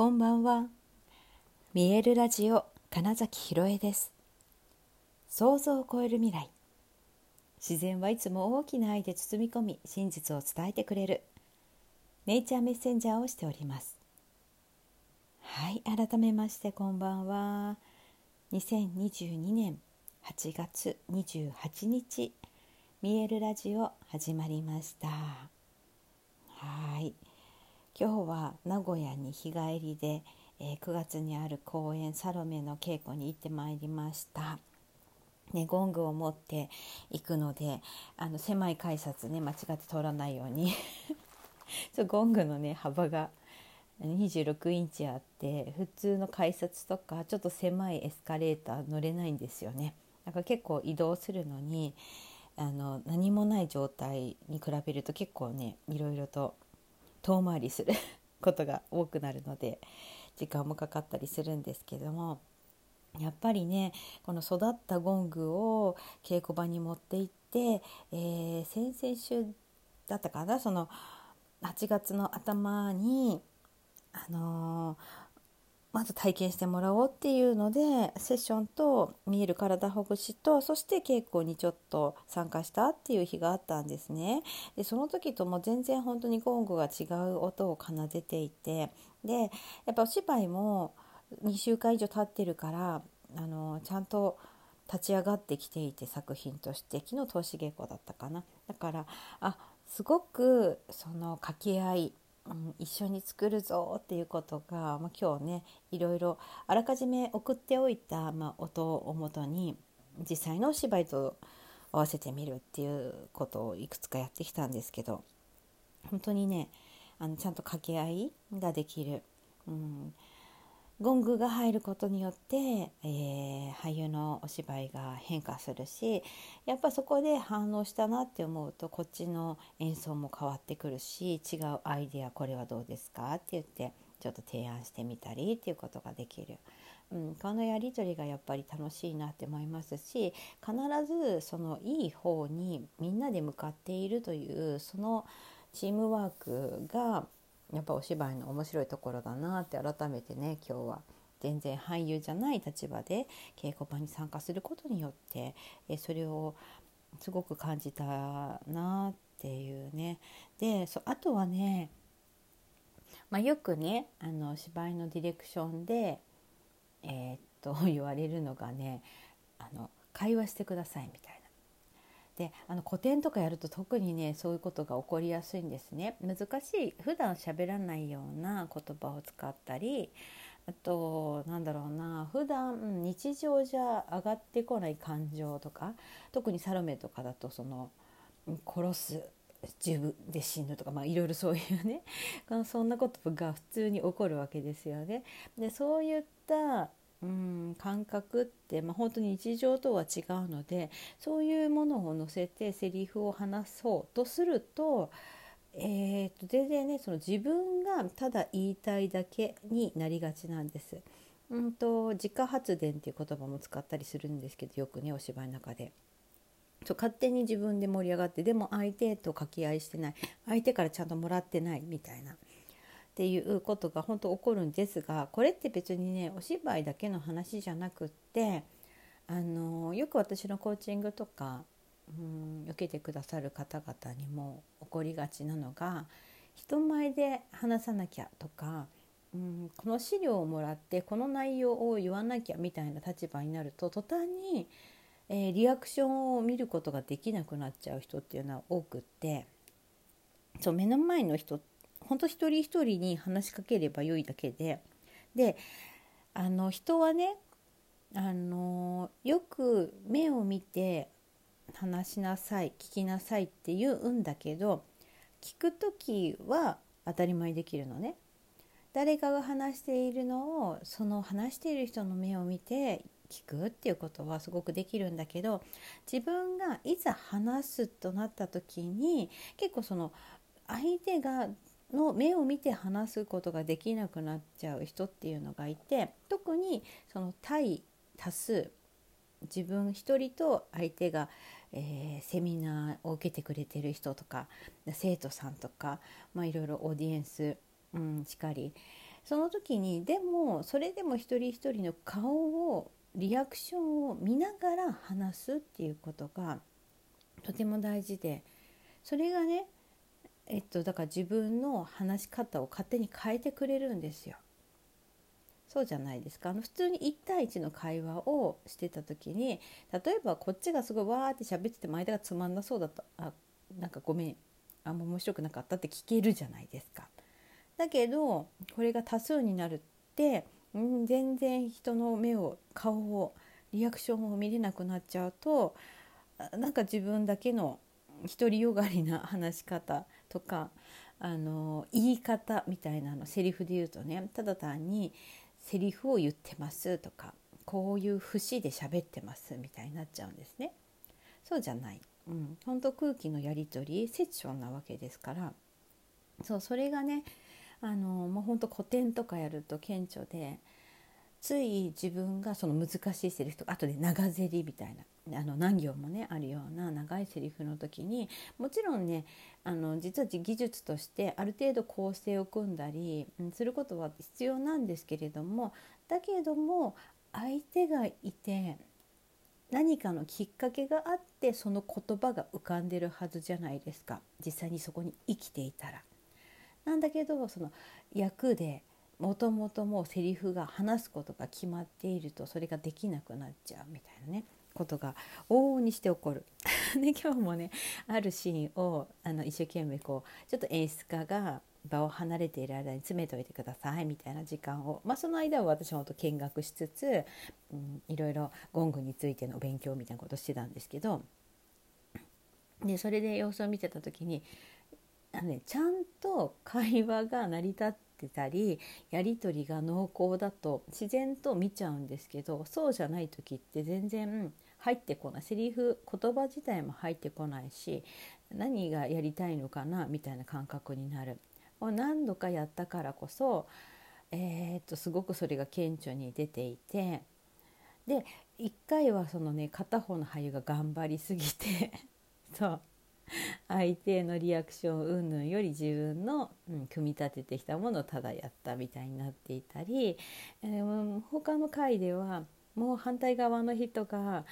こんばんは。見えるラジオ金崎ひろえです。想像を超える未来。自然はいつも大きな愛で包み込み、真実を伝えてくれる。ネイチャーメッセンジャーをしております。はい、改めましてこんばんは。2022年8月28日、見えるラジオ始まりました。はい。今日は名古屋に日帰りで、えー、9月にある公演サロメの稽古に行ってまいりました。ね、ゴングを持って行くのであの狭い改札ね間違って通らないように そうゴングのね幅が26インチあって普通の改札とかちょっと狭いエスカレーター乗れないんですよね。だか結構移動するのにあの何もない状態に比べると結構ねいろいろと遠回りする ことが多くなるので時間もかかったりするんですけどもやっぱりねこの育ったゴングを稽古場に持って行って、えー、先々週だったかなその8月の頭にあのー、まず体験してもらおうっていうのでセッションと見える体ほぐしとそして稽古にちょっと参加したっていう日があったんですね。でその時とも全然本当にゴングが違う音を奏でていてでやっぱお芝居も2週間以上経ってるからあのちゃんと立ち上がってきていて作品として昨日投資稽古だったかなだからあすごくその掛け合いうん、一緒に作るぞっていうことが、まあ、今日ねいろいろあらかじめ送っておいた、まあ、音をもとに実際のお芝居と合わせてみるっていうことをいくつかやってきたんですけど本当にねあのちゃんと掛け合いができる、うん、ゴングが入ることによって、えー、俳優のお芝居が変化するしやっぱそこで反応したなって思うとこっちの演奏も変わってくるし違うアイデアこれはどうですかって言ってちょっと提案してみたりっていうことができる。うん、このやり取りがやっぱり楽しいなって思いますし必ずそのいい方にみんなで向かっているというそのチームワークがやっぱお芝居の面白いところだなって改めてね今日は全然俳優じゃない立場で稽古場に参加することによってえそれをすごく感じたなっていうねでそあとはね、まあ、よくねあの芝居のディレクションでえー、っと 言われるのがねあの会話してくださいみたいな。であの古典とかやると特にねそういうことが起こりやすいんですね難しい普段喋らないような言葉を使ったりあとなんだろうな普段日常じゃ上がってこない感情とか特にサロメとかだとその殺す自分で死ぬとか、まあ、いろいろそういうね そんなことが普通に起こるわけですよね。でそういったうん感覚って、まあ、本当に日常とは違うのでそういうものを載せてセリフを話そうとすると,、えー、と全然ねその自分がただ言いたいだけになりがちなんです。うんと自家発電っていう言葉も使ったりするんですけどよくねお芝居の中で。そう勝手に自分で盛り上がってでも相手と掛け合いしてない相手からちゃんともらってないみたいな。っていうことが本当起こるんですがこれって別にねお芝居だけの話じゃなくってあのよく私のコーチングとか、うん、受けてくださる方々にも起こりがちなのが人前で話さなきゃとか、うん、この資料をもらってこの内容を言わなきゃみたいな立場になると途端に、えー、リアクションを見ることができなくなっちゃう人っていうのは多くってそう目の前の人本当一人一人に話しかければよいだけでであの人はねあのよく目を見て話しなさい聞きなさいって言うんだけど聞く時は当たり前できるのね。誰かが話しているのをその話している人の目を見て聞くっていうことはすごくできるんだけど自分がいざ話すとなった時に結構その相手がの目を見て話すことができなくなっちゃう人っていうのがいて特にその対多数自分一人と相手が、えー、セミナーを受けてくれてる人とか生徒さんとか、まあ、いろいろオーディエンス、うん、しかり。その時にでもそれでも一人一人の顔をリアクションを見ながら話すっていうことがとても大事でそれがねえっとだから自分の話し方を勝手に変えてくれるんですよ。そうじゃないですかあの普通に1対1の会話をしてた時に例えばこっちがすごいわーって喋ってても間がつまんなそうだったあなんかごめんあんま面白くなかったって聞けるじゃないですか。だけどこれが多数になるって、ん、全然人の目を顔をリアクションを見れなくなっちゃうとなんか自分だけの独りよがりな話し方とかあの言い方みたいなのセリフで言うとねただ単にセリフを言ってますとかこういう節で喋ってますみたいになっちゃうんですね。そうじゃない、うん、本当空気のやり取りセッションなわけですから。そうそれがねあのもうほんと古典とかやると顕著でつい自分がその難しいセリフとかあとで長ゼリみたいなあの何行もねあるような長いセリフの時にもちろんねあの実は技術としてある程度構成を組んだりすることは必要なんですけれどもだけども相手がいて何かのきっかけがあってその言葉が浮かんでるはずじゃないですか実際にそこに生きていたら。なんだけどその役でもともともうセリフが話すことが決まっているとそれができなくなっちゃうみたいなねことが往々にして起こる。で今日もねあるシーンをあの一生懸命こうちょっと演出家が場を離れている間に詰めといてくださいみたいな時間を、まあ、その間は私もと見学しつつ、うん、いろいろゴングについての勉強みたいなことしてたんですけどでそれで様子を見てた時にあのね、ちゃんと会話が成り立ってたりやり取りが濃厚だと自然と見ちゃうんですけどそうじゃない時って全然入ってこないセリフ言葉自体も入ってこないし何がやりたいのかなみたいな感覚になる。何度かやったからこそ、えー、っとすごくそれが顕著に出ていてで1回はそのね片方の俳優が頑張りすぎて そう相手のリアクション云々より自分の、うん、組み立ててきたものをただやったみたいになっていたり、えー、他の回ではもう反対側の人が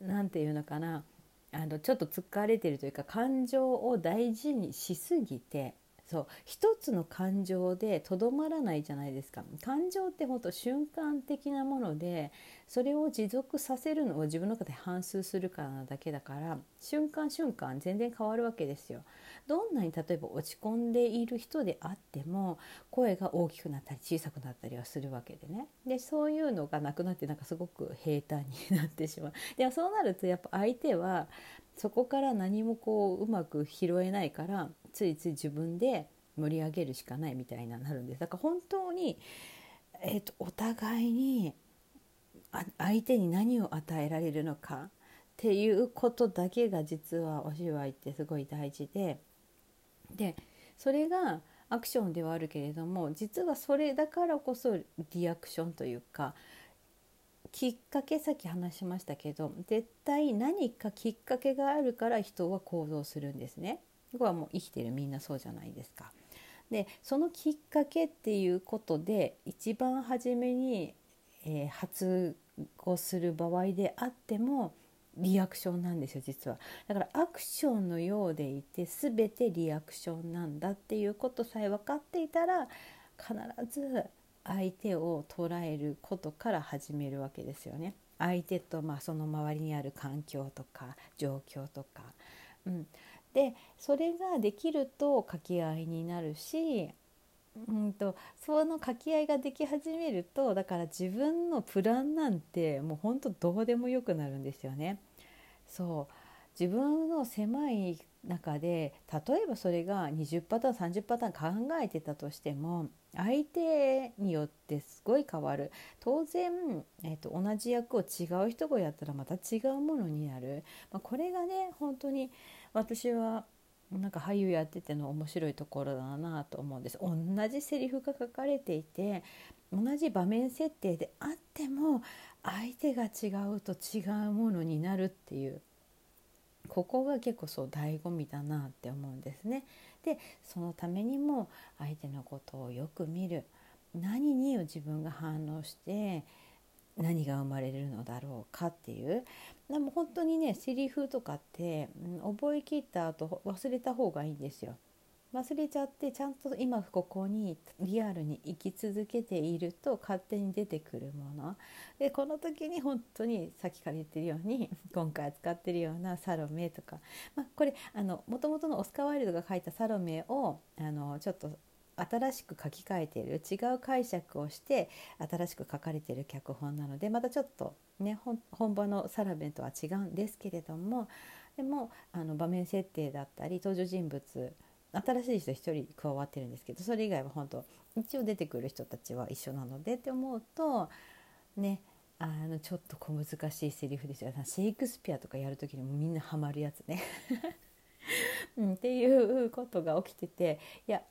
何て言うのかなあのちょっと疲れてるというか感情を大事にしすぎてそう一つの感情でとどまらないじゃないですか。感情ってほんと瞬間的なものでそれを持続させるのを自分の中で反芻するからなだけだから瞬間瞬間全然変わるわけですよ。どんなに例えば落ち込んでいる人であっても声が大きくなったり小さくなったりはするわけでね。でそういうのがなくなってなんかすごく平坦になってしまう。でもそうなるとやっぱ相手はそこから何もこううまく拾えないからついつい自分で盛り上げるしかないみたいななるんです。だから本当に、えーと、お互いに相手に何を与えられるのかっていうことだけが実はお芝居ってすごい大事ででそれがアクションではあるけれども実はそれだからこそリアクションというかきっかけさっき話しましたけど絶対何かきっかけがあるから人は行動するんですね。こはもう生きてるみんなそうじゃないですか。でそのきっかけっていうことで一番初めに、えー、発語する場合であってもリアクションなんですよ実は。だからアクションのようでいて全てリアクションなんだっていうことさえ分かっていたら必ず相手を捉えることから始めるわけですよね。相手とまあその周りにある環境とか状況とか、うん、でそれができると掛け合いになるしうんとその掛け合いができ始めるとだから自分のプランなんてもうほんとどうでもよくなるんですよね。そう。自分の狭い中で例えばそれが20パターン30パターン考えてたとしても相手によってすごい変わる。当然、えーと、と同じ役を違う人がやったらまた違うものになる、まあ、これがね本当に私はなんか俳優やってての面白いところだなと思うんです同じセリフが書かれていて同じ場面設定であっても相手が違うと違うものになるっていうここが結構そう醍醐味だなって思うんですね。でそのためにも相手のことをよく見る何に自分が反応して何が生まれるのだろうかっていう。でも本当にねセリフとかって、うん、覚えきった後忘れた方がいいんですよ。忘れちゃってちゃんと今ここにリアルに生き続けていると勝手に出てくるもの。でこの時に本当にさっきから言ってるように 今回扱ってるようなサロメとか、まあ、これもともとのオスカー・ワイルドが書いたサロメをあのちょっと新しく書き換えている違う解釈をして新しく書かれている脚本なのでまたちょっとね本場のサラベンとは違うんですけれどもでもあの場面設定だったり登場人物新しい人1人加わってるんですけどそれ以外は本当一応出てくる人たちは一緒なのでって思うとねあのちょっと小難しいセリフですよ。シェイクスピアとかやる時にもみんなハマるやつね。うん、っていうことが起きてていや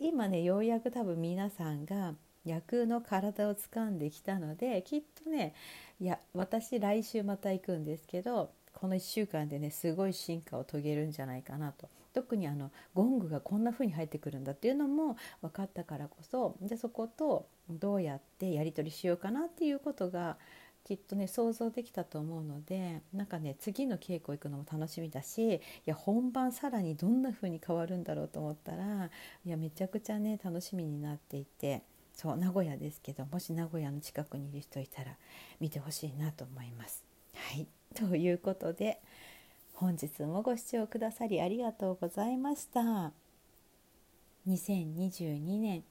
今ねようやく多分皆さんが役の体を掴んできたのできっとねいや私来週また行くんですけどこの1週間でねすごい進化を遂げるんじゃないかなと。特にあのゴングがこんな風に入ってくるんだっていうのも分かったからこそでそことどうやってやり取りしようかなっていうことがきっとね想像できたと思うのでなんかね次の稽古行くのも楽しみだしいや本番さらにどんな風に変わるんだろうと思ったらいやめちゃくちゃね楽しみになっていてそう名古屋ですけどもし名古屋の近くにいる人いたら見てほしいなと思います。はいということで本日もご視聴くださりありがとうございました。2022年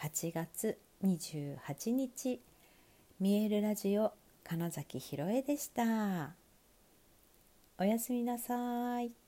8月28日見えるラジオ金崎ひろえでした。おやすみなさい。